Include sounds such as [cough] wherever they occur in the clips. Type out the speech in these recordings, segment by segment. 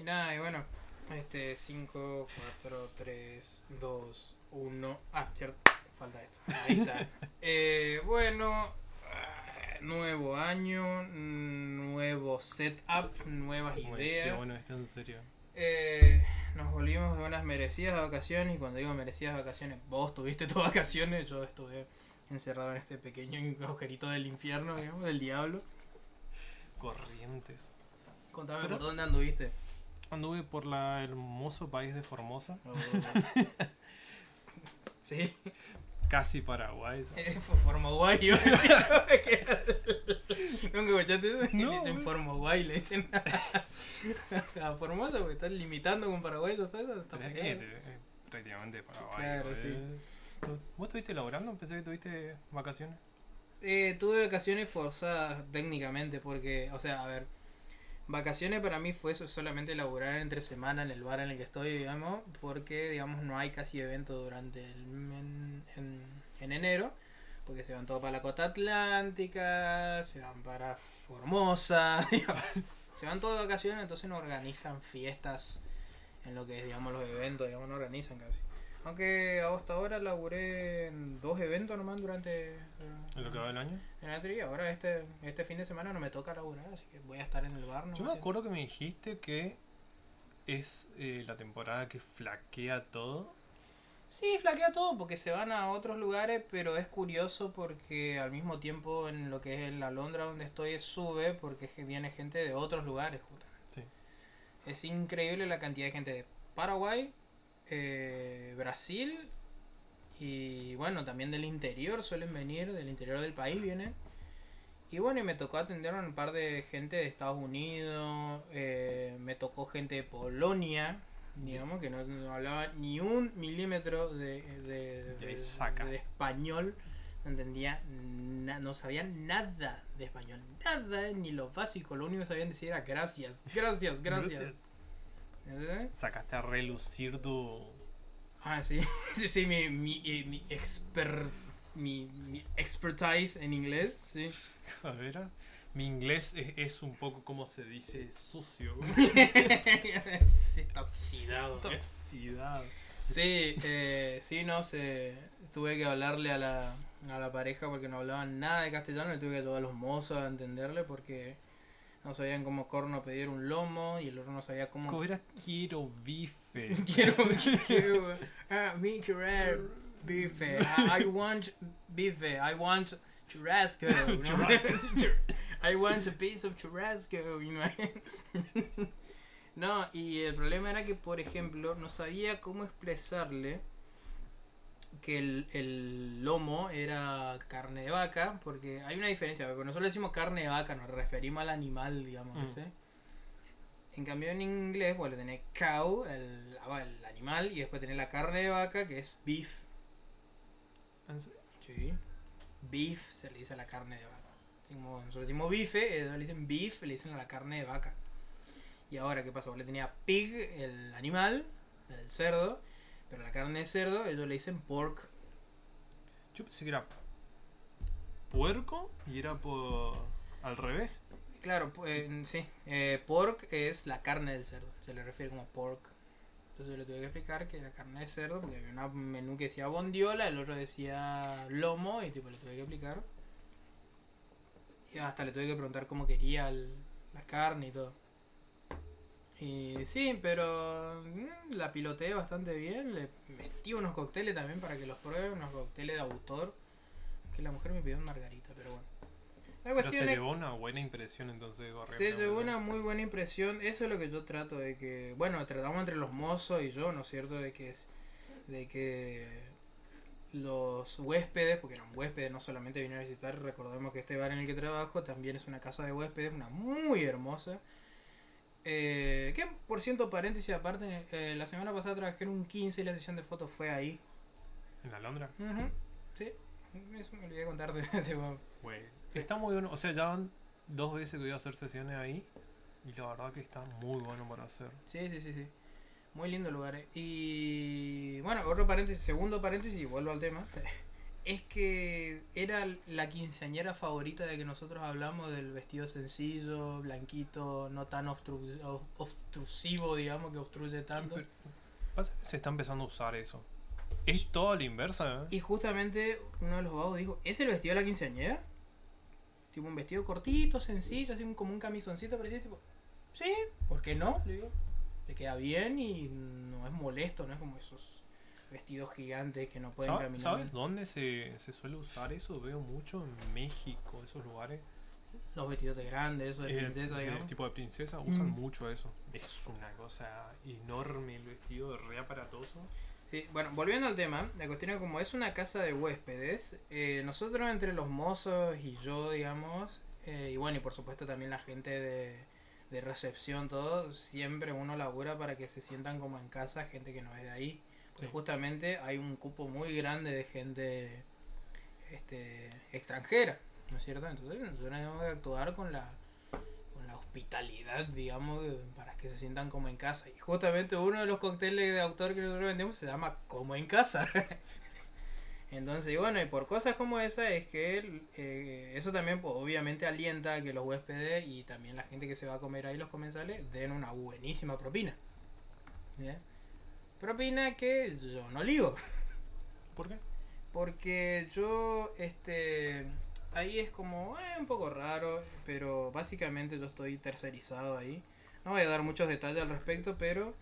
Y nada, y bueno, este 5, 4, 3, 2, 1. Ah, cierto, falta esto. Ahí está. [laughs] eh, bueno, ah, nuevo año, nuevo setup, nuevas Uy, Qué ideas. bueno está en serio. Eh, nos volvimos de unas merecidas vacaciones y cuando digo merecidas vacaciones, vos tuviste tus vacaciones, yo estuve encerrado en este pequeño agujerito del infierno, digamos, del diablo. Corrientes. Contame Pero- por dónde anduviste. Anduve por la hermoso país de Formosa, Oh. [laughs] sí, casi Paraguay. Eh, fue Formoguay, iba [laughs] a decir, que era- ¿Nunca escuchaste eso? No, le dicen. Formoguay, le dicen a [laughs] Formosa porque están limitando con Paraguay, eh, prácticamente Paraguay. Claro, sí. ¿Tú- ¿Vos estuviste laburando? Pensé que tuviste vacaciones. Eh, tuve vacaciones forzadas técnicamente porque, o sea, a ver, vacaciones para mí fue solamente laburar entre semana en el bar en el que estoy, digamos, porque, digamos, no hay casi evento durante el en, en, en enero, porque se van todos para la costa atlántica, se van para Formosa, [laughs] se van todos de vacaciones, entonces no organizan fiestas en lo que es, digamos, los eventos, digamos, no organizan casi. Aunque hasta ahora laburé en dos eventos nomás durante... En lo que va del año. En la teoría, ahora este, este fin de semana no me toca laburar, así que voy a estar en el bar. Yo me acuerdo que me dijiste que es eh, la temporada que flaquea todo. Sí, flaquea todo porque se van a otros lugares, pero es curioso porque al mismo tiempo en lo que es en la Londra donde estoy sube porque viene gente de otros lugares. justamente. Sí. Es increíble la cantidad de gente de Paraguay, eh, Brasil y bueno, también del interior suelen venir, del interior del país vienen. Y bueno, y me tocó atender a un par de gente de Estados Unidos, eh, me tocó gente de Polonia, digamos, que no, no hablaba ni un milímetro de, de, español, no entendía, na- no sabían nada de español, nada, ni lo básico, lo único que sabían decir era gracias, gracias, gracias. ¿Entendés? Sacaste a relucir tu. Ah, sí, [laughs] sí, sí, mi, mi, eh, mi, exper, mi, mi expertise en inglés, sí. [laughs] A ver, ah, mi inglés es, es un poco como se dice sucio. [laughs] Sí, está oxidado. Toxicidad. Sí, eh, sí, no sé. Tuve que hablarle a la, a la pareja porque no hablaban nada de castellano. Le tuve que llevar a los mozos a entenderle porque no sabían cómo corno pedir un lomo y el otro no sabía cómo. Como era quiero bife. [laughs] quiero, quiero. Ah, me querer bife. I, I want bife. I want churrasco. ¿no? I want a piece of churrasco. [laughs] No, y el problema era que, por ejemplo, no sabía cómo expresarle que el, el lomo era carne de vaca, porque hay una diferencia, porque nosotros decimos carne de vaca, nos referimos al animal, digamos, Mm. En cambio en inglés, bueno, tenés cow, el, el animal, y después tenés la carne de vaca, que es beef. Sí. Beef se le dice a la carne de vaca. Nosotros decimos bife, ellos le dicen beef, le dicen a la carne de vaca. Y ahora, ¿qué pasa? Vos le tenía pig, el animal, el cerdo, pero la carne de cerdo, ellos le dicen pork. Yo pensé que era puerco y era por. al revés. Claro, eh, sí, eh, pork es la carne del cerdo, se le refiere como pork. Entonces yo le tuve que explicar que era carne de cerdo, porque había un menú que decía bondiola, el otro decía lomo, y tipo le tuve que explicar. Y hasta le tuve que preguntar cómo quería el- la carne y todo. Y sí, pero mm, la piloteé bastante bien, le metí unos cócteles también para que los pruebe, unos cócteles de autor, que la mujer me pidió un margarita, pero bueno. La Pero se llevó una buena impresión entonces. Gorrión, se llevó una muy buena impresión. Eso es lo que yo trato de que. Bueno, tratamos entre los mozos y yo, ¿no es cierto? De que es. De que los huéspedes, porque eran huéspedes, no solamente vinieron a visitar, recordemos que este bar en el que trabajo también es una casa de huéspedes, una muy hermosa. Eh, que por cierto, paréntesis aparte, eh, la semana pasada trabajé en un 15 y la sesión de fotos fue ahí. ¿En la Londra? Ujú, Sí, eso me olvidé contarte. tipo, [laughs] Güey. Está muy bueno. O sea, ya van dos veces que voy a hacer sesiones ahí. Y la verdad que está muy bueno para hacer. Sí, sí, sí, sí. Muy lindo lugar. eh. Y bueno, otro paréntesis, segundo paréntesis, y vuelvo al tema. [laughs] es que era la quinceañera favorita de que nosotros hablamos del vestido sencillo, blanquito, no tan obstru- ob- obstrusivo, digamos, que obstruye tanto. [laughs] Pasa que se está empezando a usar eso. Es todo a la inversa, ¿eh? Y justamente uno de los vagos dijo, ¿es el vestido de la quinceañera? Tipo un vestido cortito, sencillo, así como un camisoncito, pero así, tipo, sí, ¿por qué no? Le digo, le queda bien y no es molesto, no es como esos vestidos gigantes que no pueden ¿Sabe- caminar. ¿Sabes dónde se, se suele usar eso? Veo mucho en México, esos lugares. Los vestidos de grandes, eso de Eh, princesa, digamos. tipo de princesa, usan Mm. mucho eso. Es una cosa enorme el vestido, re aparatoso. Sí, bueno, volviendo al tema, la cuestión es como es una casa de huéspedes, eh, nosotros entre los mozos y yo, digamos, eh, y bueno, y por supuesto también la gente de, de recepción, todo, siempre uno labura para que se sientan como en casa, gente que no es de ahí. Justamente hay un cupo muy grande de gente este, extranjera, ¿no es cierto? Entonces nosotros tenemos que actuar con la, con la hospitalidad, digamos, de- para que se sientan como en casa. Y justamente uno de los cócteles de autor que nosotros vendemos se llama Como en casa. [laughs] Entonces, y bueno, y por cosas como esa es que eh, eso también pues, obviamente alienta a que los huéspedes y también la gente que se va a comer ahí, los comensales, den una buenísima propina. ¿Ya? Propina que yo no ligo. ¿Por qué? Porque yo, este, ahí es como eh, un poco raro, pero básicamente yo estoy tercerizado ahí. No voy a dar muchos detalles al respecto, pero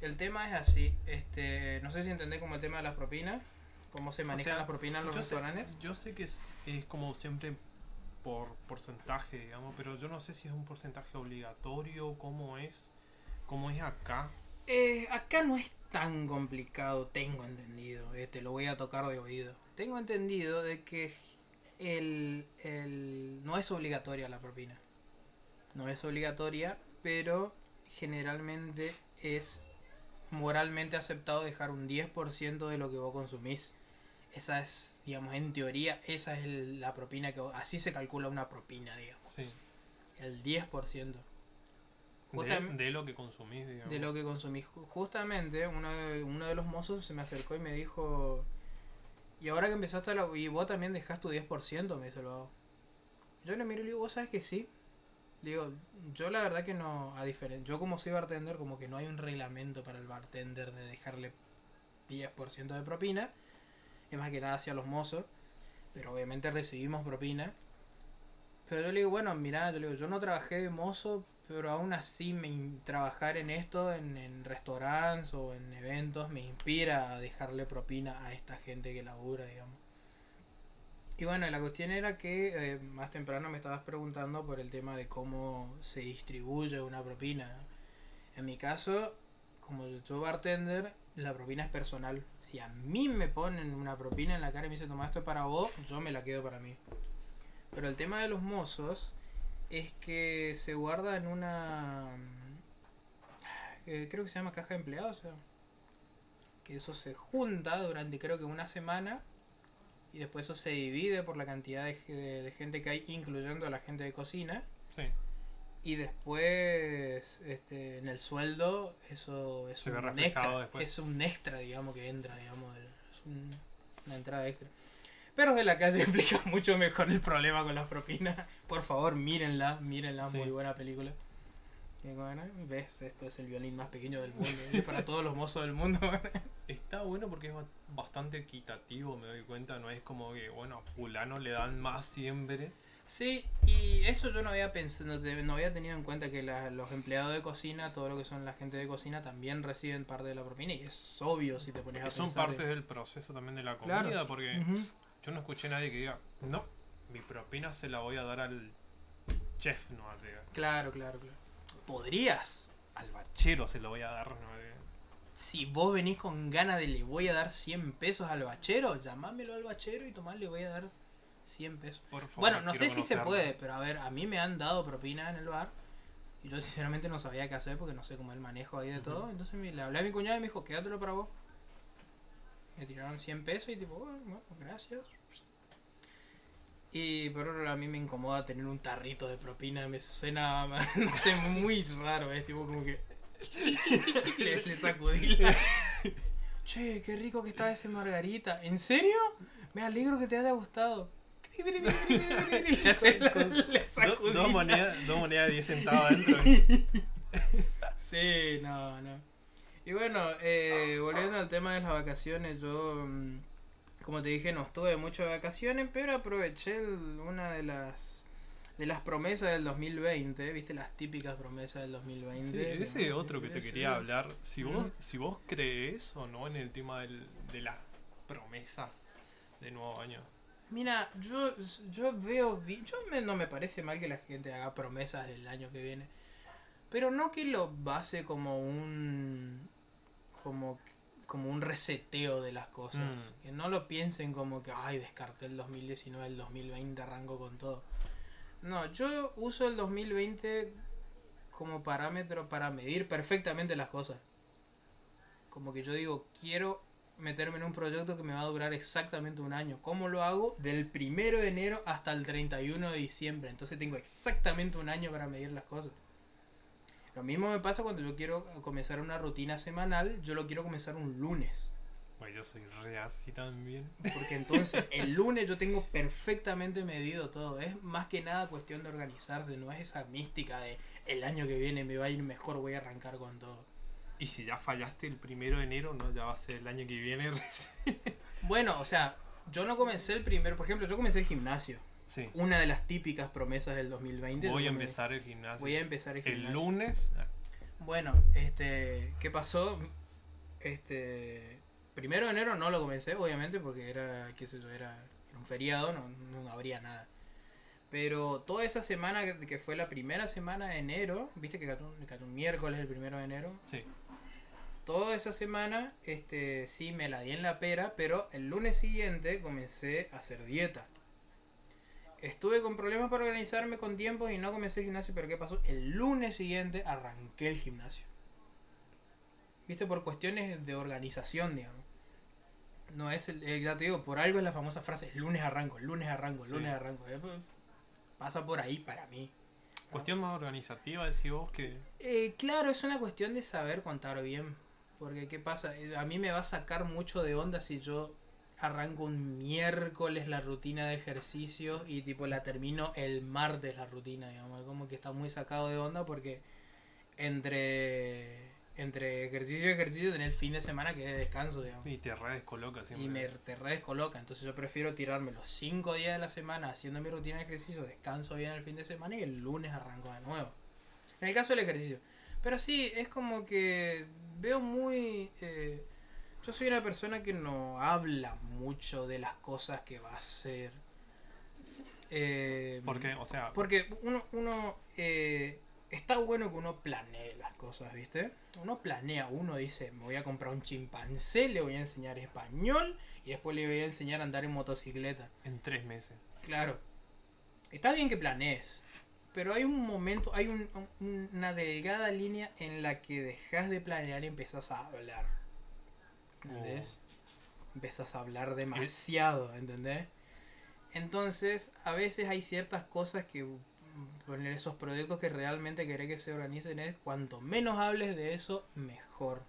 el tema es así. Este, no sé si entendés como el tema de las propinas, cómo se manejan sea, las propinas en los yo, sé, restaurantes. yo sé que es, es como siempre por porcentaje, digamos, pero yo no sé si es un porcentaje obligatorio, cómo es, cómo es acá. Eh, acá no es tan complicado, tengo entendido. eh, te lo voy a tocar de oído. Tengo entendido de que el, el, no es obligatoria la propina. No es obligatoria, pero generalmente es moralmente aceptado dejar un 10% de lo que vos consumís. Esa es, digamos, en teoría, esa es el- la propina que... Así se calcula una propina, digamos. Sí. El 10%. De, lo que consumís, digamos. de lo que consumí. Ju- Justamente uno de, uno de los mozos se me acercó y me dijo, y ahora que empezaste a la... Y vos también dejás tu 10%, me dice el vago. Yo le miro y le digo, ¿vos sabes que sí? Le digo, yo la verdad que no, a diferencia, yo como soy bartender, como que no hay un reglamento para el bartender de dejarle 10% de propina. Es más que nada hacia los mozos. Pero obviamente recibimos propina. Pero yo le digo, bueno, mirá, yo le digo, yo no trabajé de mozo, pero aún así me trabajar en esto, en, en restaurantes o en eventos, me inspira a dejarle propina a esta gente que labura, digamos. Y bueno, la cuestión era que eh, más temprano me estabas preguntando por el tema de cómo se distribuye una propina. En mi caso, como yo bartender, la propina es personal. Si a mí me ponen una propina en la cara y me dicen, toma esto es para vos, yo me la quedo para mí. Pero el tema de los mozos es que se guarda en una... eh, creo que se llama caja de empleados. que eso se junta durante creo que una semana y después eso se divide por la cantidad de, ge- de- de gente que hay, incluyendo a la gente de cocina. Sí. Y después, este, en el sueldo, eso es Se un extra. después. Es un extra, digamos, que entra, digamos. Es un- una entrada extra. Pero de la calle [laughs] explica mucho mejor el problema con las propinas. Por favor, mírenla, mírenla, Sí. muy buena película. Y bueno, ves, esto es el violín más pequeño del mundo. es para todos los mozos del mundo. [laughs] Está bueno porque es ba- bastante equitativo, me doy cuenta. No es como que, bueno, a fulano le dan más siempre. Sí, y eso yo no había pensado, no había tenido en cuenta que la- los empleados de cocina, todo lo que son la gente de cocina, también reciben parte de la propina y es obvio si te pones a Que son pensar. partes del proceso también de la comida, Claro. porque Ujú. Yo no escuché a nadie que diga, no, mi propina se la voy a dar al chef, no Claro, claro, claro. Podrías. al bachero se lo voy a dar, no Si vos venís con ganas de le voy a dar 100 pesos al bachero, llamámelo al bachero y tomás le voy a dar 100 pesos. Por favor, Bueno, no sé si se puede, pero a ver, a mí me han dado propina en el bar. Y yo sinceramente no sabía qué hacer porque no sé cómo es el manejo ahí de todo. Entonces me- le hablé a mi cuñada y me dijo, quédatelo para vos. Me tiraron 100 pesos y tipo, bueno, bueno, gracias. Y por otro lado, a mí me incomoda tener un tarrito de propina. Me suena, [laughs] no sé, muy raro. Es tipo como que... le, le sacudí la... Che, qué rico que está ese margarita. ¿En serio? Me alegro que te haya gustado. Le [laughs] hace- le Do- sacudí. dos, monedas, dos monedas de 10 centavos adentro. Sí, no, no. Y bueno, eh, volviendo al tema de las vacaciones, yo, mm, como te dije, no estuve mucho de vacaciones, pero aproveché el- una de las de las promesas del 2020, ¿viste? Las típicas promesas del 2020. Sí, ese digamos, otro que te ese- quería hablar. Si vos, Mm. si vos crees o no en el tema del- de las promesas de nuevo año. Mira, yo, yo veo, yo me- no me parece mal que la gente haga promesas del año que viene, pero no que lo base como un, como, como un reseteo de las cosas, Mm. que no lo piensen como que, ay, descarté el 2019, el 2020 arranco con todo. No, yo uso el 2020 como parámetro para medir perfectamente las cosas. Como que yo digo, quiero meterme en un proyecto que me va a durar exactamente un año. ¿Cómo lo hago? Del primero de enero hasta el 31 de diciembre. Entonces tengo exactamente un año para medir las cosas. Lo mismo me pasa cuando yo quiero comenzar una rutina semanal. Yo lo quiero comenzar un lunes. Bueno, yo soy re así también. Porque entonces el lunes yo tengo perfectamente medido todo. Es más que nada cuestión de organizarse. No es esa mística de el año que viene me va a ir mejor, voy a arrancar con todo. Y si ya fallaste el primero de enero, no, ya va a ser el año que viene. [laughs] recién. Bueno, o sea, yo no comencé el primero. Por ejemplo, yo comencé el gimnasio. Sí. Una de las típicas promesas del 2020. Voy a empezar el gimnasio. Voy a empezar el el gimnasio. lunes. ah, Bueno, este, ¿qué pasó? Este, primero de enero no lo comencé, obviamente, porque era, qué sé yo, era, era un feriado, no, no habría nada. Pero toda esa semana, que, que fue la primera semana de enero, viste que cayó un, cayó un miércoles el primero de enero, Sí. toda esa semana, este, sí me la di en la pera, pero el lunes siguiente comencé a hacer dieta. Estuve con problemas para organizarme con tiempo y no comencé el gimnasio, pero ¿qué pasó? El lunes siguiente arranqué el gimnasio. Viste, por cuestiones de organización, digamos. No es el, eh, ya te digo, por algo es la famosa frase, el lunes arranco, el lunes arranco, el Sí. lunes arranco. Eh, pues, Pasa por ahí para mí. Cuestión más organizativa, decís vos que. Eh, claro, es una cuestión de saber contar bien. Porque, ¿qué pasa? Eh, A mí me va a sacar mucho de onda si yo arranco un miércoles la rutina de ejercicio y tipo la termino el martes la rutina, digamos. Es Como que está muy sacado de onda porque entre, entre ejercicio y ejercicio tenés el fin de semana que es de descanso, digamos. Y te re descoloca siempre. Y me te re descoloca. Entonces yo prefiero tirarme los 5 días de la semana haciendo mi rutina de ejercicio, descanso bien el fin de semana y el lunes arranco de nuevo. En el caso del ejercicio. Pero sí, es como que veo muy... eh, yo soy una persona que no habla mucho de las cosas que va a hacer. Eh, Porque, o sea, porque uno, uno eh, está bueno que uno planee las cosas, ¿viste? Uno planea, uno dice, me voy a comprar un chimpancé, le voy a enseñar español y después le voy a enseñar a andar en motocicleta. en tres meses. Claro. Está bien que planees, pero hay un momento, hay un- un- una delgada línea en la que dejas de planear y empezás a hablar. ¿Entendés? Empezás a hablar demasiado, ¿entendés? Entonces, a veces hay ciertas cosas que mm, poner esos proyectos que realmente querés que se organicen es cuanto menos hables de eso, mejor.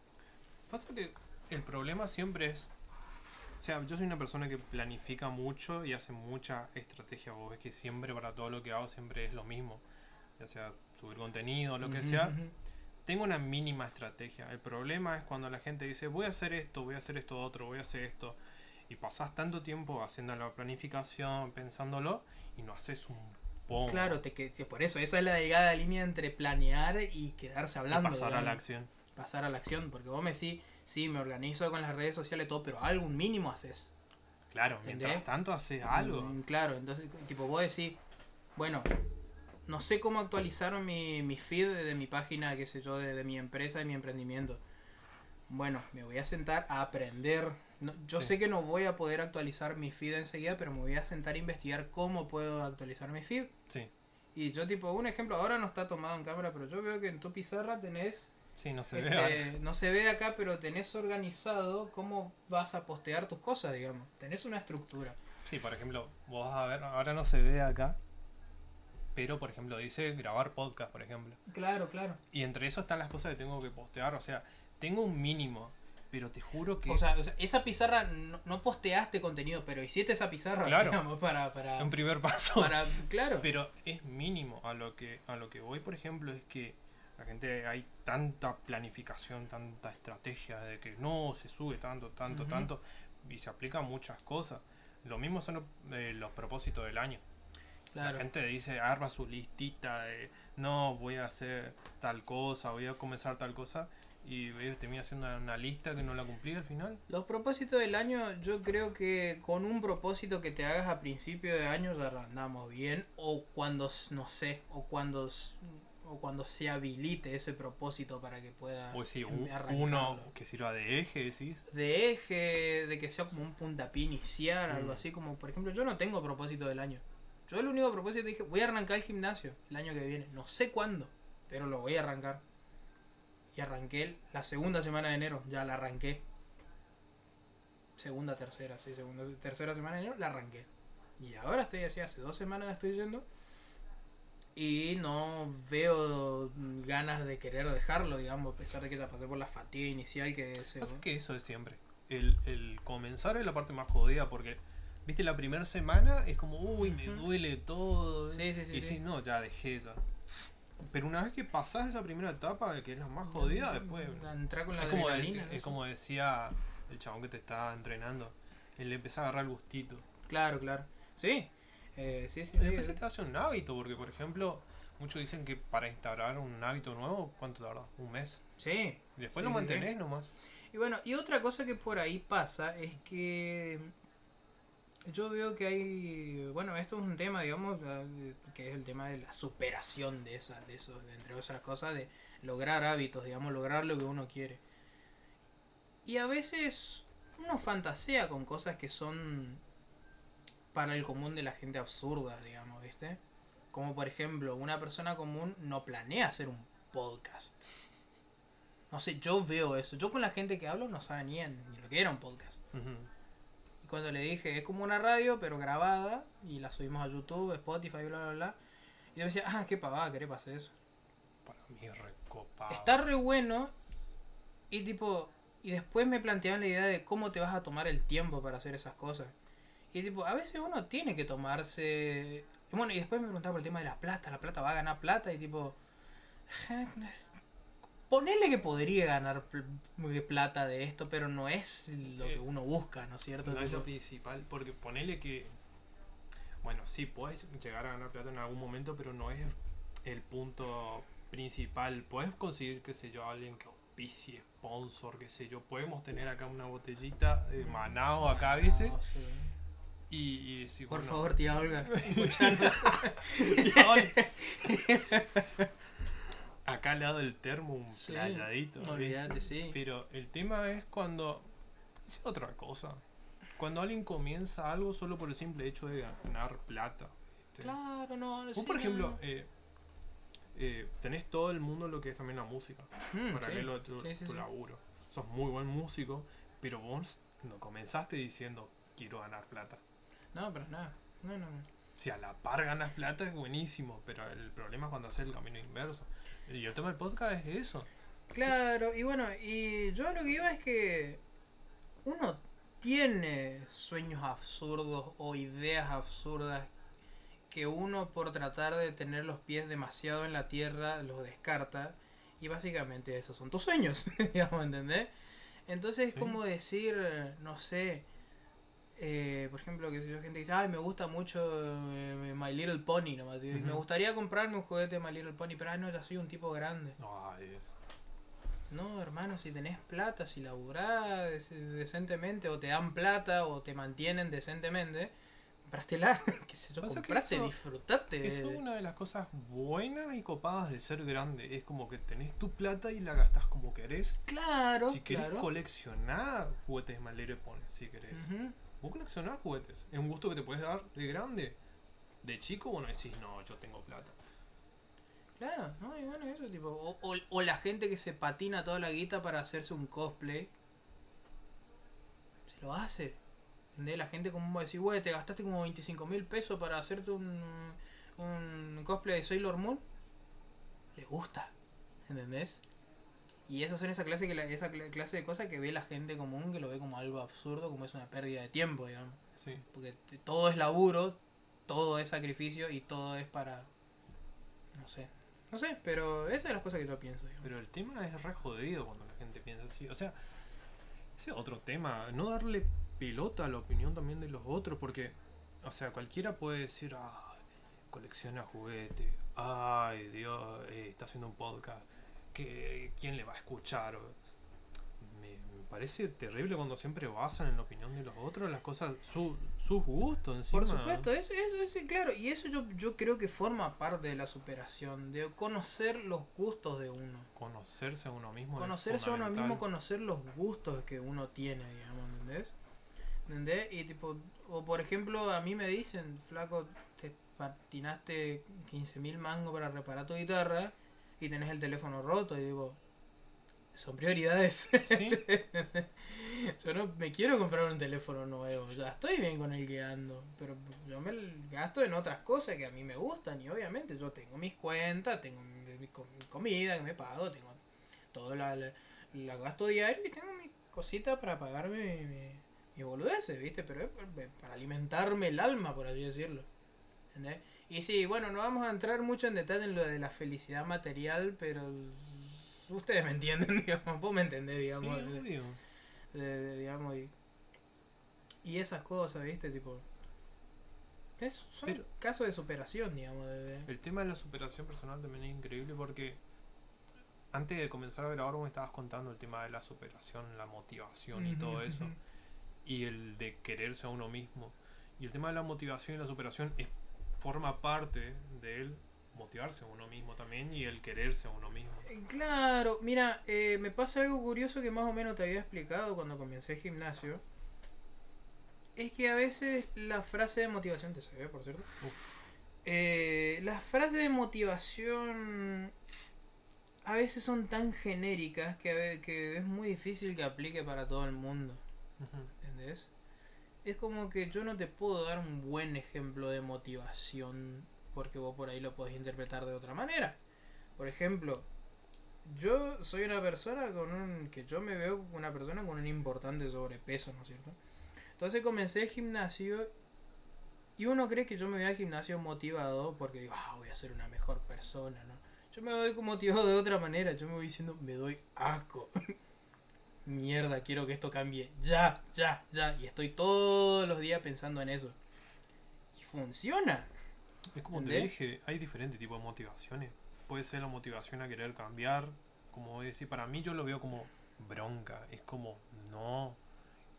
Pasa que el problema siempre es. O sea, yo soy una persona que planifica mucho y hace mucha estrategia. Vos ves que siempre para todo lo que hago siempre es lo mismo. Ya sea subir contenido lo que sea. ujú. Tengo una mínima estrategia. El problema es cuando la gente dice, voy a hacer esto, voy a hacer esto otro, voy a hacer esto. Y pasás tanto tiempo haciendo la planificación, pensándolo, y no haces un pomo. Claro, te que, por eso, esa es la delgada línea entre planear y quedarse Y hablando. pasar a la acción. pasar a la acción, porque vos me decís, sí, me organizo con las redes sociales todo, pero algún mínimo haces. Claro, mientras ¿Entendés? tanto haces algo. Mm, claro, entonces, tipo, vos decís, bueno, no sé cómo actualizar mi, mi feed de, mi página, qué sé yo, de, de mi empresa, de mi emprendimiento. Bueno, me voy a sentar a aprender. No- yo Sí. sé que no voy a poder actualizar mi feed enseguida, pero me voy a sentar a investigar cómo puedo actualizar mi feed. Sí, Y yo, tipo, un ejemplo, ahora no está tomado en cámara, pero yo veo que en tu pizarra tenés sí, no se Este, ve. no se ve acá, pero tenés organizado cómo vas a postear tus cosas, digamos. Tenés una estructura. Sí, por ejemplo, vos a ver, ahora no se ve acá, pero por ejemplo dice grabar podcast, por ejemplo. Claro, claro. Y entre eso están las cosas que tengo que postear, o sea, tengo un mínimo. Pero te juro que O sea, o sea, esa pizarra no, no posteaste contenido, pero hiciste esa pizarra, Claro. digamos, para, para, un primer paso. para, claro. Pero es mínimo. A lo que a lo que voy, por ejemplo, es que la gente hay tanta planificación, tanta estrategia de que no se sube tanto, tanto, tanto y se aplican muchas cosas. Lo mismo son eh, los propósitos del año. Claro. La gente dice, arma su listita de no, voy a hacer tal cosa, voy a comenzar tal cosa y eh, termina haciendo una, una lista que no la cumplí al final. Los propósitos del año, yo creo que con un propósito que te hagas a principio de año ya andamos bien. O cuando, no sé, o cuando, o cuando se habilite ese propósito para que puedas Pues sí, uno que sirva de eje, decís. De eje, de que sea como un puntapié inicial, algo Mm. así como, por ejemplo, yo no tengo propósito del año. Yo el único propósito dije, voy a arrancar el gimnasio el año que viene. No sé cuándo, pero lo voy a arrancar. Y arranqué la segunda semana de enero, ya la arranqué. Segunda, tercera, sí, segunda, tercera semana de enero la arranqué. Y ahora estoy así, hace dos semanas estoy yendo. Y no veo ganas de querer dejarlo, digamos, a pesar de que ya pasé por la fatiga inicial que se... Pasa que eso es siempre. El, el comenzar es la parte más jodida porque, viste, la primera semana es como, uy, me duele todo. Sí, sí, sí, Y sí. si no, ya dejé ya. Pero una vez que pasás esa primera etapa, que es la más jodida, después. Entrar con la Es como, de- adrenalina. es como decía el chabón que te está entrenando. Él le empieza a agarrar el gustito. Claro, claro. Sí. Eh, sí, sí, sí. se te hace un hábito, porque por ejemplo, muchos dicen que para instaurar un hábito nuevo, ¿cuánto tarda? Un mes. Sí. Después Sí, lo sí, mantenés sí. nomás. Y bueno, y otra cosa que por ahí pasa es que yo veo que hay, bueno, esto es un tema, digamos, que es el tema de la superación de esa, de eso, de entre otras cosas, de lograr hábitos, digamos, lograr lo que uno quiere. Y a veces uno fantasea con cosas que son para el común de la gente absurdas, digamos, ¿viste? Como por ejemplo, una persona común no planea hacer un podcast. No sé, yo veo eso. Yo con la gente que hablo no saben ni, en- ni lo que era un podcast. Y cuando le dije, es como una radio, pero grabada, y la subimos a YouTube, Spotify, bla, bla, bla. Y yo me decía, ah, qué pavada, querés hacer eso. Para mí es recopado. Está re bueno, y tipo, y después me planteaban la idea de cómo te vas a tomar el tiempo para hacer esas cosas. Y tipo, a veces uno tiene que tomarse... y Bueno, y después me preguntaba por el tema de la plata, la plata va a ganar plata, y tipo... Ponele que podría ganar pl- plata de esto, pero no es lo que Eh, uno busca, ¿no es cierto? No es lo principal, porque ponele que. Bueno, sí, puedes llegar a ganar plata en algún momento, pero no es el punto principal. Puedes conseguir, qué sé yo, alguien que auspicie, sponsor, qué sé yo. Podemos tener acá una botellita de Manao acá, ¿viste? No, sí. Y, y decir, Por bueno, favor, tía Olga, [laughs] escuchanos. tía Olga. [laughs] acá al lado del termo, un Sí, playadito. Olvidate, sí. Pero el tema es cuando. Es otra cosa. Cuando alguien comienza algo solo por el simple hecho de ganar plata. ¿viste? Claro, no. Vos, sí, por ejemplo, no. eh, eh, tenés todo el mundo lo que es también la música. Mm, paralelo a tu, tu laburo. Sos muy buen músico, pero vos no comenzaste diciendo quiero ganar plata. No, pero nada. No, no, no. Si a la par ganas plata es buenísimo, pero el problema es cuando haces el camino inverso. Y el tema del podcast es eso. Claro, y bueno, y yo lo que iba es que uno tiene sueños absurdos o ideas absurdas que uno por tratar de tener los pies demasiado en la tierra los descarta y básicamente esos son tus sueños, [laughs] digamos, ¿entendés? Entonces es Sí. como decir, no sé, eh, por ejemplo, que si yo gente dice, ay, me gusta mucho eh, My Little Pony, nomás, digo, y me gustaría comprarme un juguete de My Little Pony, pero ay, no, ya soy un tipo grande. Ay, es- No, hermano, si tenés plata, si laburás dec- decentemente, o te dan plata, o te mantienen decentemente, comprastela, [laughs] qué sé yo, compraste, eso- disfrutate. Eso es una de las cosas buenas y copadas de ser grande. Es como que tenés tu plata y la gastás como querés. Claro, si querés claro. coleccionar juguetes de Malero Pone, si querés. Vos coleccionás juguetes. Es un gusto que te puedes dar de grande. De chico, bueno, decís, no, yo tengo plata. Claro, no, y bueno, eso, tipo, o, o, la gente que se patina toda la guita para hacerse un cosplay, se lo hace. ¿Entendés? La gente como va a decir, güey, te gastaste como 25 mil pesos para hacerte un, un cosplay de Sailor Moon. Le gusta, ¿entendés? Y esas son esa clase, que la- esa cla- clase de cosas que ve la gente común, que lo ve como algo absurdo, como es una pérdida de tiempo, digamos. Sí. Porque todo es laburo, todo es sacrificio y todo es para... No sé. No sé, pero esas son las cosas que yo pienso. digamos. Pero el tema es re jodido cuando la gente piensa así. O sea, ese es otro tema. No darle pelota a la opinión también de los otros. Porque, o sea, cualquiera puede decir, ah, colecciona juguetes. Ay, Dios, eh, está haciendo un podcast. Que ¿Quién le va a escuchar? Me, me parece terrible cuando siempre basan en la opinión de los otros las cosas, su, sus gustos encima. Por supuesto, eso, eso, eso, claro, y eso yo, yo creo que forma parte de la superación, de conocer los gustos de uno. Conocerse a uno mismo. Conocerse a uno mismo, conocer los gustos que uno tiene, digamos, ¿entendés? ¿Entendés? Y tipo, o por ejemplo, a mí me dicen, flaco, te patinaste 15.000 mangos para reparar tu guitarra y tenés el teléfono roto, y digo, son prioridades. Sí, [laughs] Yo no me quiero comprar un teléfono nuevo, ya estoy bien con el que ando, pero yo me gasto en otras cosas que a mí me gustan y obviamente yo tengo mis cuentas, tengo mi, mi co- mi comida que me pago, tengo todo la, la, la gasto diario y tengo mis cositas para pagarme mi, boludeces, ¿viste? Pero es por- para alimentarme el alma, por así decirlo. ¿entendés? Y sí, bueno, no vamos a entrar mucho en detalle en lo de la felicidad material, pero ustedes me entienden, [laughs] digamos, vos me entendés, digamos. sí, de- obvio. de- de- digamos y, y esas cosas viste tipo es, son Pero- casos de superación digamos El tema de la superación personal también es increíble porque antes de comenzar a grabar vos me estabas contando el tema de la superación, la motivación y todo eso. Y el de quererse a uno mismo. Y el tema de la motivación y la superación es, forma parte de él motivarse a uno mismo también y el quererse a uno mismo. Eh, claro mira eh, me pasa algo curioso que más o menos te había explicado cuando comencé el gimnasio es que a veces la frase de motivación te ve por cierto. Eh, las frases de motivación a veces son tan genéricas que, a que es muy difícil que aplique para todo el mundo Ujú. ¿Entendés? Es como que yo no te puedo dar un buen ejemplo de motivación porque vos por ahí lo podés interpretar de otra manera. Por ejemplo, yo soy una persona con un... que yo me veo una persona con un importante sobrepeso, ¿no es cierto? Entonces comencé el gimnasio y uno cree que yo me voy al gimnasio motivado porque digo, ah, voy a ser una mejor persona, ¿no? Yo me voy motivado de otra manera, yo me voy diciendo, me doy asco. [laughs] Mierda, quiero que esto cambie. Ya, ya, ya. Y estoy todos los días pensando en eso. Y funciona. Es como te dije, hay diferentes tipos de motivaciones. Puede ser la motivación a querer cambiar, como decís, para mí yo lo veo como bronca. Es como, no,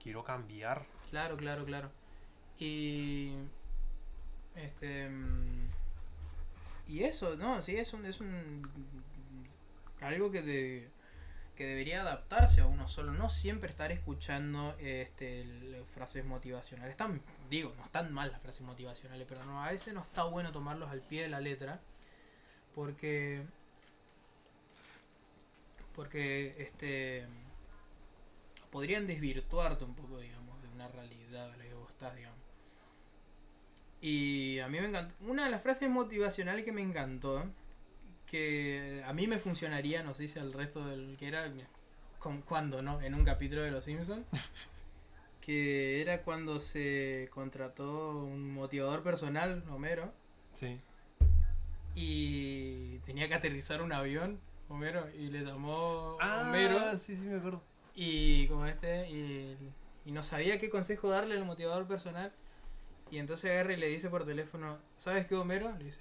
quiero cambiar. Claro, claro, claro. Y. Este. mm, Y eso, no, sí, es un. Es un algo que, de, que debería adaptarse a uno solo. No siempre estar escuchando este, frases motivacionales. Están, digo, no están mal las frases motivacionales, pero a veces no está bueno tomarlos al pie de la letra. Porque. Porque este podrían desvirtuarte un poco, digamos, de una realidad a la que vos estás, digamos. Y a mí me encantó. Una de las frases motivacionales que me encantó, que a mí me funcionaría, no sé si al resto del que era, con, cuando, ¿no? En un capítulo de Los Simpsons. [laughs] que era cuando se contrató un motivador personal, Homero, Sí. y tenía que aterrizar un avión, Homero, y le llamó Homero. Ah, sí, sí, me acuerdo. Y como este, y, y no sabía qué consejo darle al motivador personal. Y entonces agarra y le dice por teléfono, ¿sabes qué, Homero? Le dice,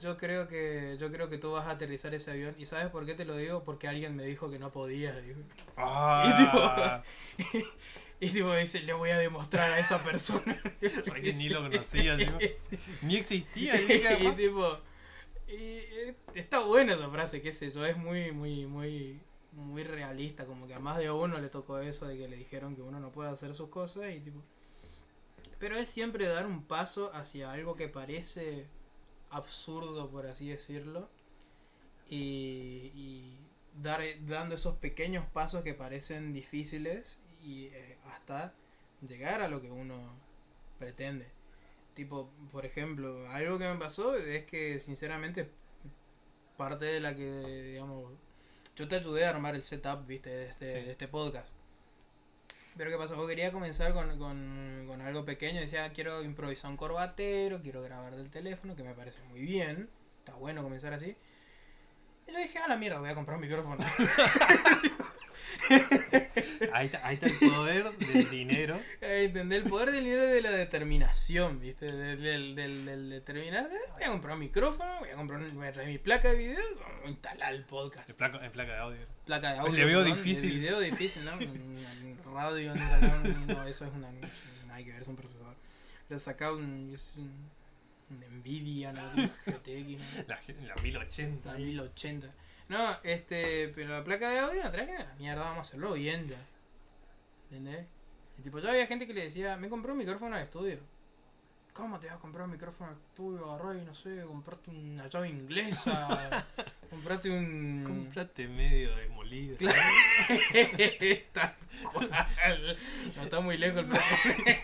yo creo que yo creo que tú vas a aterrizar ese avión. ¿Y sabes por qué te lo digo? Porque alguien me dijo que no podía. dijo. Ah, [laughs] Y tipo dice, le voy a demostrar a esa persona. [laughs] Re que ni lo conocía, encima. ni existía. [laughs] y y tipo, y, eh, está buena esa frase, qué sé yo, es muy, muy, muy, muy realista, como que a más de uno le tocó eso de que le dijeron que uno no puede hacer sus cosas y tipo. Pero es siempre dar un paso hacia algo que parece absurdo, por así decirlo, y, y dar, dando esos pequeños pasos que parecen difíciles y eh, hasta llegar a lo que uno pretende. Tipo, por ejemplo, algo que me pasó es que sinceramente parte de la que, digamos, yo te ayudé a armar el setup, viste, de este, Sí. de este podcast. Pero ¿qué pasa? Yo quería comenzar con, con, con algo pequeño. Decía, quiero improvisar un corbatero, quiero grabar del teléfono, que me parece muy bien. Está bueno comenzar así. Y yo dije, a la mierda, voy a comprar un micrófono. [laughs] Ahí está, ahí está el poder del dinero. [laughs] Entender el poder del dinero y de la determinación, ¿viste? Del, del, del, del determinar. Voy a comprar un micrófono, voy a comprar un- voy a traer mi placa de video, vamos a instalar el podcast. En placa, de audio. Placa de audio. perdón, difícil. El video difícil, ¿no? [laughs] En- en radio, no, eso es una. Nada que ver, es un procesador. Pero saca un. Es un, un Nvidia, ¿no? Un GTX. [laughs] La, la 1080. La 1080. No, este, pero la placa de audio la traje, la mierda, vamos a hacerlo bien ya. ¿Entendés? Y tipo, ya había gente que le decía, me compré un micrófono de estudio. ¿Cómo te vas a comprar un micrófono de estudio? Agarrá y no sé, comprarte una llave inglesa, [laughs] comprate un... Comprate medio demolido. Claro. [laughs] Tal cual. No está muy lejos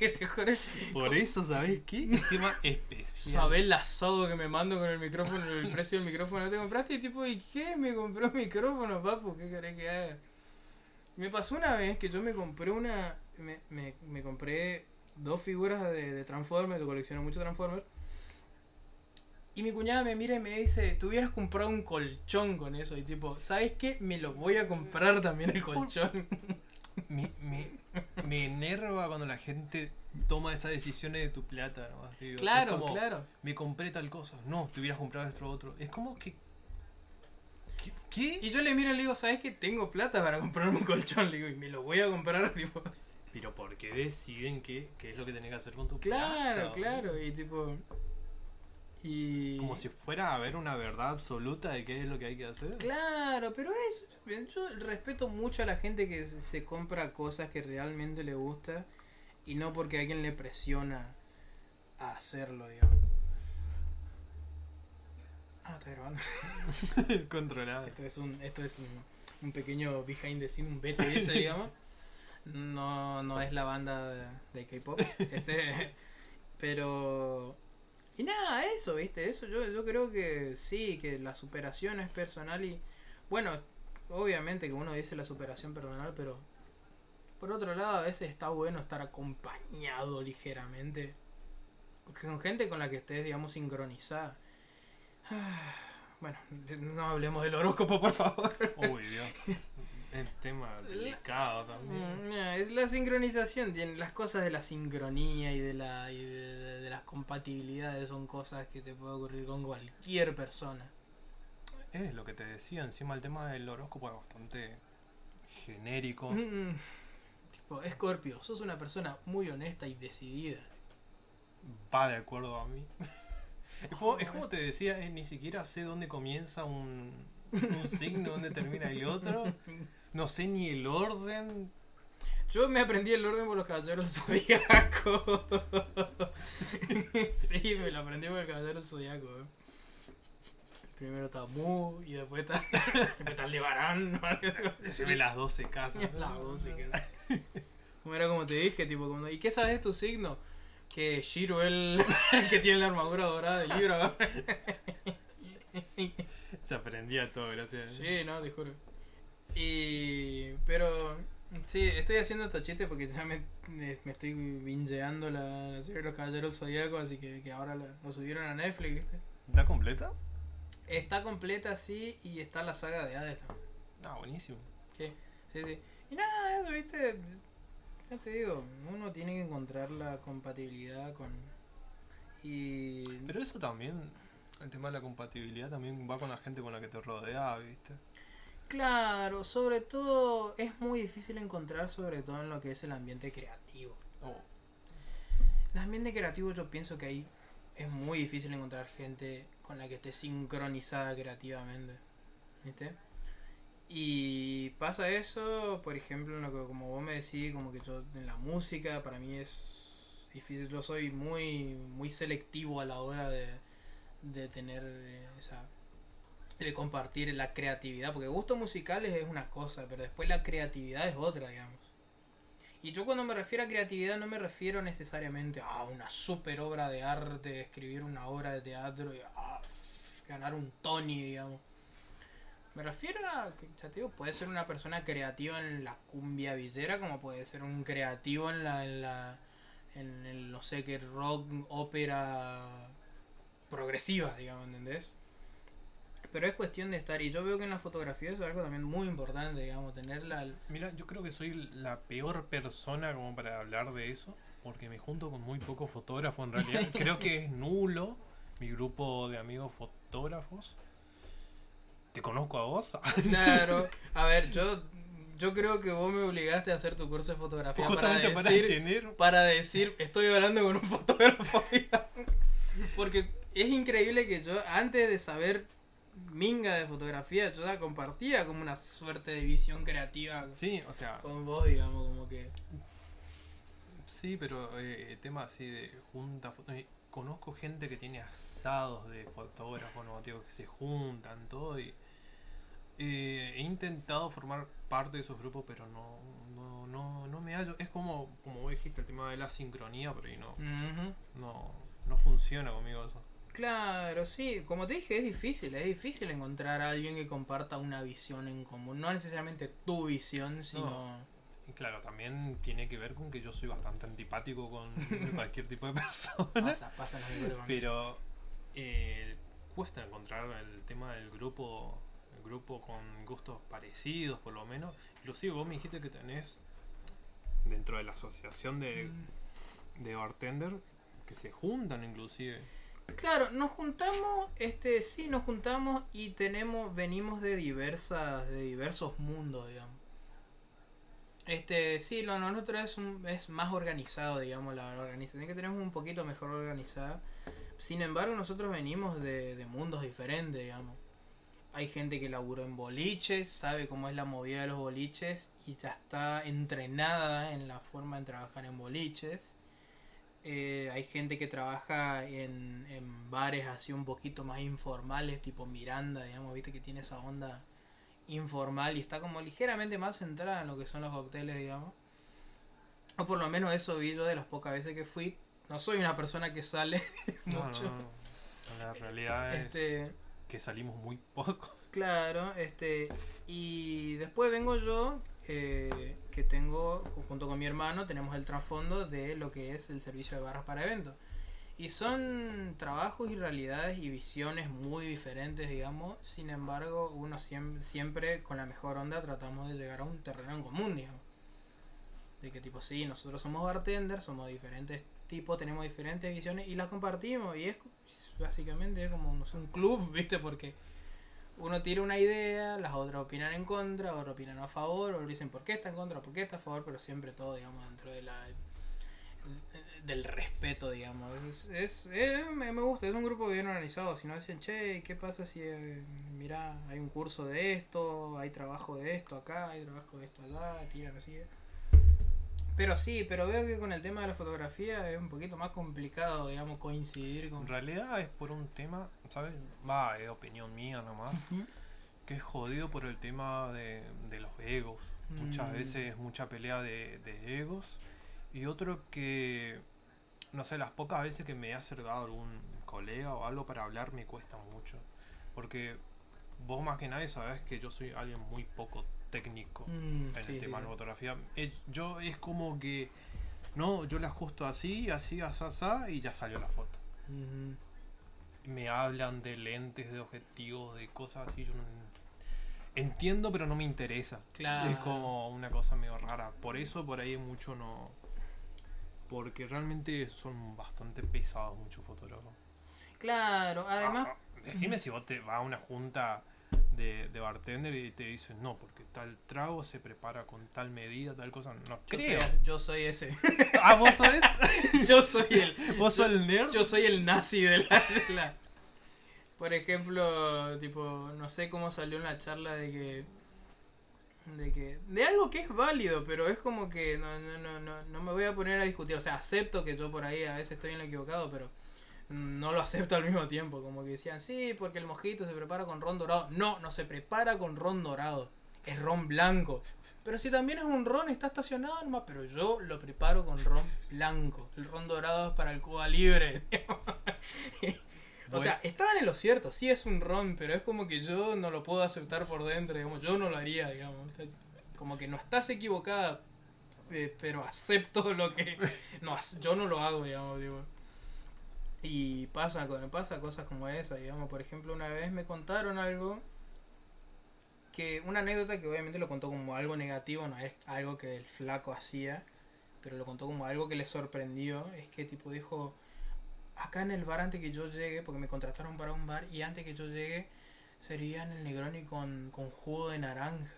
el [laughs] juro. Por eso, ¿sabés qué? Encima especial. Sabés el asado que me mando con el micrófono, el precio del micrófono que te compraste y tipo, ¿y qué? Me compré un micrófono, papu, ¿qué querés que haga? Me pasó una vez que yo me compré una. Me, me, me compré dos figuras de, de Transformers, yo colecciono mucho Transformers. Y mi cuñada me mira y me dice, tú hubieras comprado un colchón con eso. Y tipo, ¿sabes qué? Me lo voy a comprar también el colchón. Me, me, me enerva cuando la gente toma esas decisiones de tu plata. ¿no? Te digo, es claro, como, claro. Me compré tal cosa. No, te hubieras comprado esto otro. Es como que. ¿Qué? qué? Y yo le miro y le digo, ¿sabes qué? Tengo plata para comprarme un colchón. Le digo, y me lo voy a comprar, [laughs] tipo. Pero ¿por qué deciden qué, qué es lo que tenés que hacer con tu Claro, plata? claro. Y tipo. Y. Como si fuera a haber una verdad absoluta de qué es lo que hay que hacer. Claro, pero eso. Yo respeto mucho a la gente que se- se compra cosas que realmente le gusta y no porque alguien le presiona a hacerlo, digamos. Ah, está grabando. [laughs] Controlado. Esto es un, esto es un, un pequeño behind the scene, un BTS, [laughs] digamos. No, no es la banda de, de K-pop. [laughs] Este, pero. Y nada, eso, ¿viste? Eso yo, yo creo que sí, que la superación es personal y. Bueno, obviamente que uno dice la superación personal, pero. Por otro lado, a veces está bueno estar acompañado ligeramente. Con gente con la que estés, digamos, sincronizada. [sighs] Bueno, no hablemos del horóscopo, por favor. Uy, Dios. [laughs] El tema delicado también. Mm, no, es la sincronización, las cosas de la sincronía y de la y de, de- de las compatibilidades son cosas que te puede ocurrir con cualquier persona. Es lo que te decía, encima el tema del horóscopo es bastante genérico. Mm, tipo, Scorpio, sos una persona muy honesta y decidida. Va de acuerdo a mí. [laughs] Es como, es como te decía, eh, ni siquiera sé dónde comienza un, un signo, dónde termina el otro. [laughs] No sé ni el orden. Yo me aprendí el orden por los caballeros del zodiaco. [laughs] sí, me lo aprendí por el caballero zodiaco. eh. Primero está Mu y después está, [laughs] después está Aldebarán. Decime [laughs] las 12 casas. Las 12 que- Como era como te dije, tipo, cuando, ¿y qué sabes de tu signo? Que Shiro el que tiene la armadura dorada del libro. Se aprendía todo, gracias. sí, no, te juro. Y. Pero. Sí, estoy haciendo estos chistes porque ya me, me, estoy bingeando la, la serie de los Caballeros Zodíacos, así que, que ahora la, lo subieron a Netflix, ¿viste? ¿Está completa? Está completa, sí, y está la saga de Hades también. Ah, buenísimo. Sí, sí, sí. Y nada, eso, viste. Ya te digo, uno tiene que encontrar la compatibilidad con. Y. Pero eso también, el tema de la compatibilidad también va con la gente con la que te rodea, ¿viste? Claro, sobre todo es muy difícil encontrar, sobre todo en lo que es el ambiente creativo. Oh, El ambiente creativo, yo pienso que ahí es muy difícil encontrar gente con la que esté sincronizada creativamente. ¿Viste? Y pasa eso, por ejemplo, en lo que como vos me decís, como que yo en la música para mí es difícil, yo soy muy muy selectivo a la hora de, de tener esa de compartir la creatividad, porque gustos musicales es una cosa, pero después la creatividad es otra, digamos. Y yo cuando me refiero a creatividad no me refiero necesariamente a una super obra de arte, escribir una obra de teatro y ah, ganar un Tony, digamos. Me refiero a, ya te digo, puede ser una persona creativa en la cumbia villera, como puede ser un creativo en la, en la, en el, no sé qué, rock, ópera progresiva, digamos, ¿entendés? Pero es cuestión de estar, y yo veo que en la fotografía eso es algo también muy importante, digamos, tenerla... al- Mira, yo creo que soy la peor persona como para hablar de eso, porque me junto con muy pocos fotógrafos en realidad. [laughs] creo que es nulo mi grupo de amigos fotógrafos. ¿Te conozco a vos? [laughs] Claro, a ver, yo, yo creo que vos me obligaste a hacer tu curso de fotografía para Justamente para decir, tener... para decir, estoy hablando con un [laughs] fotógrafo. Porque es increíble que yo, antes de saber minga de fotografía, yo la compartía como una suerte de visión creativa Sí, o sea, con vos, digamos, como que... sí, pero eh, tema así de junta... eh, conozco gente que tiene asados de fotógrafos, ¿no? Tío, que se juntan, todo, y... eh, he intentado formar parte de esos grupos, pero no, no, no, no me hallo. Es como, como vos dijiste, el tema de la sincronía, pero ahí no, no, no funciona conmigo eso. Claro, sí, como te dije, es difícil, es difícil encontrar a alguien que comparta una visión en común, no necesariamente tu visión, sino... Claro, también tiene que ver con que yo soy bastante antipático con [laughs] cualquier tipo de persona. Pasa, pasa. Pero eh, cuesta encontrar el tema del grupo, el grupo con gustos parecidos, por lo menos. Inclusive vos me dijiste que tenés dentro de la asociación de, Mm. de bartender que se juntan inclusive. Claro, nos juntamos, este, sí, nos juntamos y tenemos, venimos de diversas, de diversos mundos, digamos. Este, sí, lo nuestro es, un- es más organizado, digamos, la organización que tenemos un poquito mejor organizada. Sin embargo, nosotros venimos de, de mundos diferentes, digamos. Hay gente que laburó en boliches, sabe cómo es la movida de los boliches y ya está entrenada en la forma de trabajar en boliches. Eh, hay gente que trabaja en, en bares así un poquito más informales, tipo Miranda, digamos, viste que tiene esa onda informal y está como ligeramente más centrada en lo que son los cócteles, digamos. O por lo menos eso vi yo de las pocas veces que fui. No soy una persona que sale [laughs] mucho. no, no. La realidad es Este, que salimos muy poco. Claro, este, y después vengo yo, eh, que tengo, junto con mi hermano, tenemos el trasfondo de lo que es el servicio de barras para eventos. Y son trabajos y realidades y visiones muy diferentes, digamos. Sin embargo, uno siempre, con la mejor onda tratamos de llegar a un terreno en común, digamos. De que tipo, sí, nosotros somos bartenders, somos diferentes tipos, tenemos diferentes visiones y las compartimos. Y es básicamente como no un club, [laughs] ¿viste? Porque uno tira una idea, las otras opinan en contra, otros opinan a favor, o dicen por qué está en contra, por qué está a favor, pero siempre todo, digamos, dentro de la del respeto, digamos. Es, es, eh, me, gusta, es un grupo bien organizado. Si no dicen, che, ¿qué pasa si, eh, mira, hay un curso de esto, hay trabajo de esto acá, hay trabajo de esto allá, tiran así. Pero sí, pero veo que con el tema de la fotografía es un poquito más complicado, digamos, coincidir con... En realidad es por un tema, ¿sabes? Va, es opinión mía nomás. Que es jodido por el tema de, de los egos. Muchas Mm. veces mucha pelea de, de egos. Y otro que, no sé, las pocas veces que me he acercado a algún colega o algo para hablar me cuesta mucho. Porque vos más que nadie sabés que yo soy alguien muy poco técnico Mm, en sí, el tema sí. de fotografía. Eh, yo es como que, no, yo la ajusto así, así, así, así, y ya salió la foto me hablan de lentes, de objetivos, de cosas así, yo no entiendo pero no me interesa. Claro. Es como una cosa medio rara. Por eso por ahí mucho no porque realmente son bastante pesados muchos fotógrafos. Claro, además... Ah, ah, decime si vos te vas a una junta de, de bartender y te dicen no, porque tal trago se prepara con tal medida, tal cosa. No Yo creo. soy, yo soy ese. [laughs] Ah, vos sos [laughs] yo soy el. vos sos el nerd. Yo soy el nazi de la, de la- Por ejemplo, tipo, no sé cómo salió en la charla de que. De que. De algo que es válido, pero es como que no, no, no, no, no me voy a poner a discutir. O sea, acepto que yo por ahí a veces estoy en lo equivocado, pero no lo acepto al mismo tiempo. Como que decían, sí, porque el mojito se prepara con ron dorado. No, no se prepara con ron dorado. Es ron blanco. Pero si también es un ron, está estacionado nomás. Pero yo lo preparo con ron blanco. El ron dorado es para el Cuba libre. [laughs] O sea, estaban en lo cierto, sí es un ron, pero es como que yo no lo puedo aceptar por dentro, digamos, yo no lo haría, digamos. Como que no estás equivocada, eh, pero acepto lo que... No, yo no lo hago, digamos, digo. Y pasa, pasa cosas como esa, digamos. Por ejemplo, una vez me contaron algo que una anécdota que obviamente lo contó como algo negativo, no es algo que el flaco hacía, pero lo contó como algo que le sorprendió, es que tipo dijo, acá en el bar antes que yo llegue, porque me contrataron para un bar, y antes que yo llegue, servían el Negroni con, con jugo de naranja.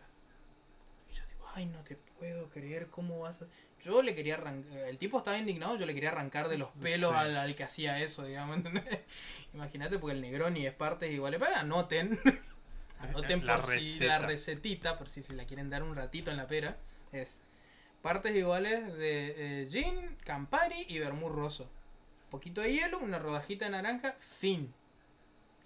Y yo tipo, ay, no te puedo creer, ¿cómo vas a...? Yo le quería arrancar, el tipo estaba indignado, yo le quería arrancar de los pelos Sí. al, al que hacía eso, digamos, ¿entendés? [laughs] Imagínate, porque el Negroni es partes iguales, pero anoten. [laughs] Anoten La por si receta. la recetita, por si se la quieren dar un ratito en la pera, es partes iguales de eh, gin, Campari y vermú roso. Poquito de hielo, una rodajita de naranja, fin.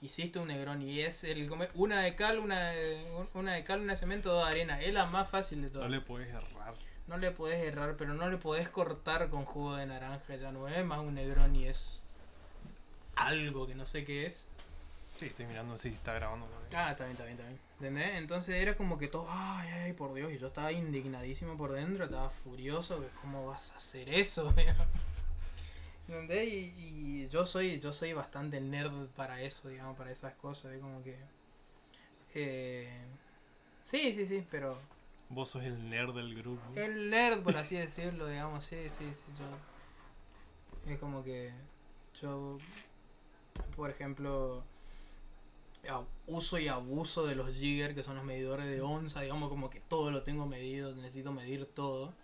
Hiciste un Negroni y es el come- una de cal, una de, una de cal, una de cemento, dos de arena. Es la más fácil de No todas. le puedes errar. No le podés errar, pero no le podés cortar con jugo de naranja. Ya no es más un Negroni, es algo que no sé qué es. Sí, estoy mirando si está grabando. también. Ah, está bien, está bien, está bien. ¿Entendés? Entonces era como que todo, ay, ay, por Dios, y yo estaba indignadísimo por dentro, estaba furioso, que cómo vas a hacer eso, [laughs] ¿entendés? Y, y yo soy, yo soy bastante nerd para eso, digamos, para esas cosas, es como que... Eh, sí, sí, sí, pero Vos sos el nerd del grupo. el nerd, por así decirlo, digamos, sí, sí, sí, yo... Es como que yo, por ejemplo, uso y abuso de los jigger, que son los medidores de onza, digamos, como que todo lo tengo medido, necesito medir todo.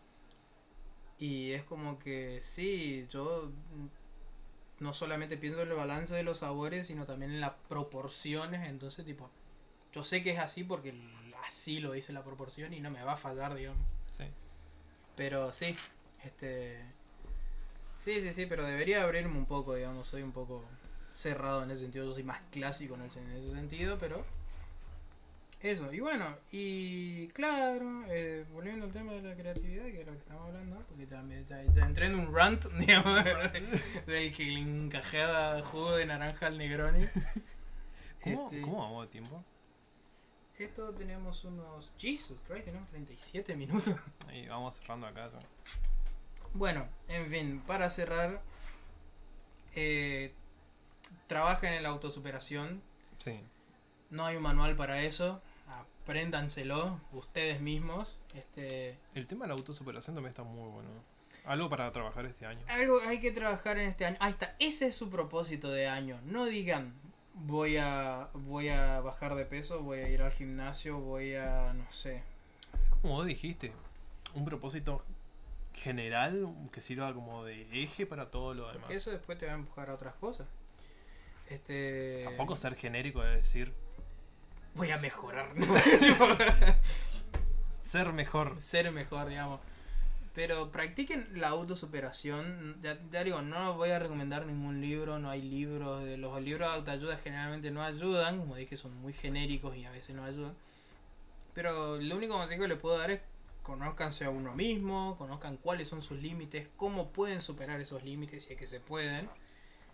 Y es como que sí, yo no solamente pienso en el balance de los sabores, sino también en las proporciones, entonces tipo, yo sé que es así porque así lo dice la proporción y no me va a fallar, digamos. Sí. Pero sí, este. Sí, sí, sí, pero debería abrirme un poco, digamos. Soy un poco cerrado en ese sentido. Yo soy más clásico en, el, en ese sentido, pero. Eso, y bueno, y claro, eh, volviendo al tema de la creatividad, que es lo que estamos hablando, porque también ya, ya entré en un rant, [laughs] digamos, del que le encajaba jugo de naranja al Negroni. [laughs] ¿Cómo, Este, ¿Cómo vamos de tiempo? Esto tenemos unos. Jesus Christ, tenemos 37 minutos. [laughs] Ahí vamos cerrando acá. eso. Bueno, en fin, para cerrar, eh, trabajen en la autosuperación. Sí. No hay un manual para eso. Apréndanselo ustedes mismos. Este, El tema de la autosuperación también está muy bueno. Algo para trabajar este año. algo hay que trabajar en este año. Ahí está, ese es su propósito de año. No digan voy a voy a bajar de peso, voy a ir al gimnasio, voy a no sé. Como vos dijiste, un propósito general que sirva como de eje para todo lo demás. Porque eso después te va a empujar a otras cosas. Este Tampoco ser genérico de decir voy a mejorar. [laughs] [laughs] ser mejor. ser mejor, digamos. Pero practiquen la autosuperación. Ya, ya digo, no voy a recomendar ningún libro, no hay libros. De los libros de autoayuda generalmente no ayudan, como dije, son muy genéricos y a veces no ayudan. Pero lo único consejo que les puedo dar es conózcanse a uno mismo, conozcan cuáles son sus límites, cómo pueden superar esos límites, si es que se pueden.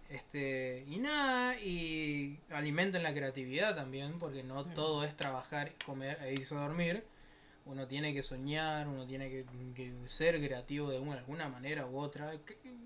Este, y nada, y alimenten la creatividad también, porque no Sí. todo es trabajar, comer e irse a dormir. Uno tiene que soñar, uno tiene que, que ser creativo de una, alguna manera u otra.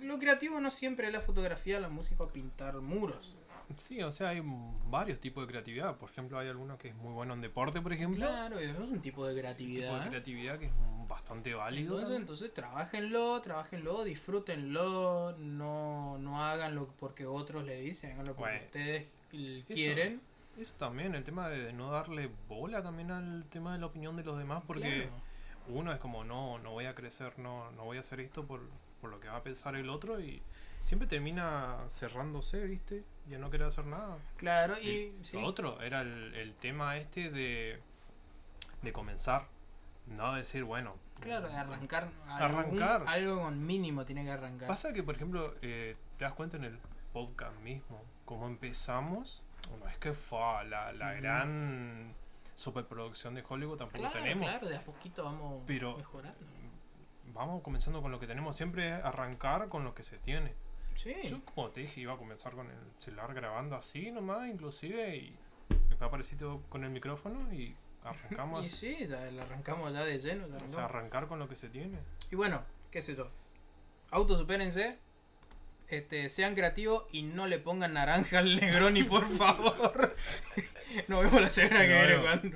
Lo creativo no siempre es la fotografía, la música pintar muros. Sí, o sea, hay varios tipos de creatividad. Por ejemplo, hay algunos que es muy bueno en deporte, por ejemplo. Claro, eso es un tipo de Un tipo creatividad. de creatividad que es bastante válido. Entonces, entonces trabajenlo, trabajenlo, disfrútenlo, no, no haganlo porque otros le dicen, háganlo porque Bueno, ustedes eso- quieren. Eso también, el tema de no darle bola también al tema de la opinión de los demás, porque Claro. uno es como, no, no voy a crecer, no, no voy a hacer esto por, por lo que va a pensar el otro y siempre termina cerrándose, ¿viste? Y a no querer hacer nada. Claro, y Y sí, Lo otro era el, el tema este de, de comenzar, no decir, bueno. claro, de arrancar, Arrancar. algún- algo con mínimo tiene que arrancar. Pasa que, por ejemplo, eh, te das cuenta en el podcast mismo, como empezamos, no es que fue la, la gran superproducción de Hollywood, tampoco Claro, tenemos. claro, de a poquito vamos Pero- mejorando. Vamos comenzando con lo que tenemos, siempre es arrancar con lo que se tiene. Sí. Yo, como te dije, iba a comenzar con el celular grabando así nomás, inclusive, y después aparecí todo con el micrófono y arrancamos. [laughs] Y sí, ya la arrancamos ya de lleno. ya o arrancamos. sea, arrancar con lo que se tiene. Y bueno, qué sé yo. Autosupérense. Este, sean creativos y no le pongan naranja al Negroni, por favor. [laughs] Nos vemos la semana que viene. Juan.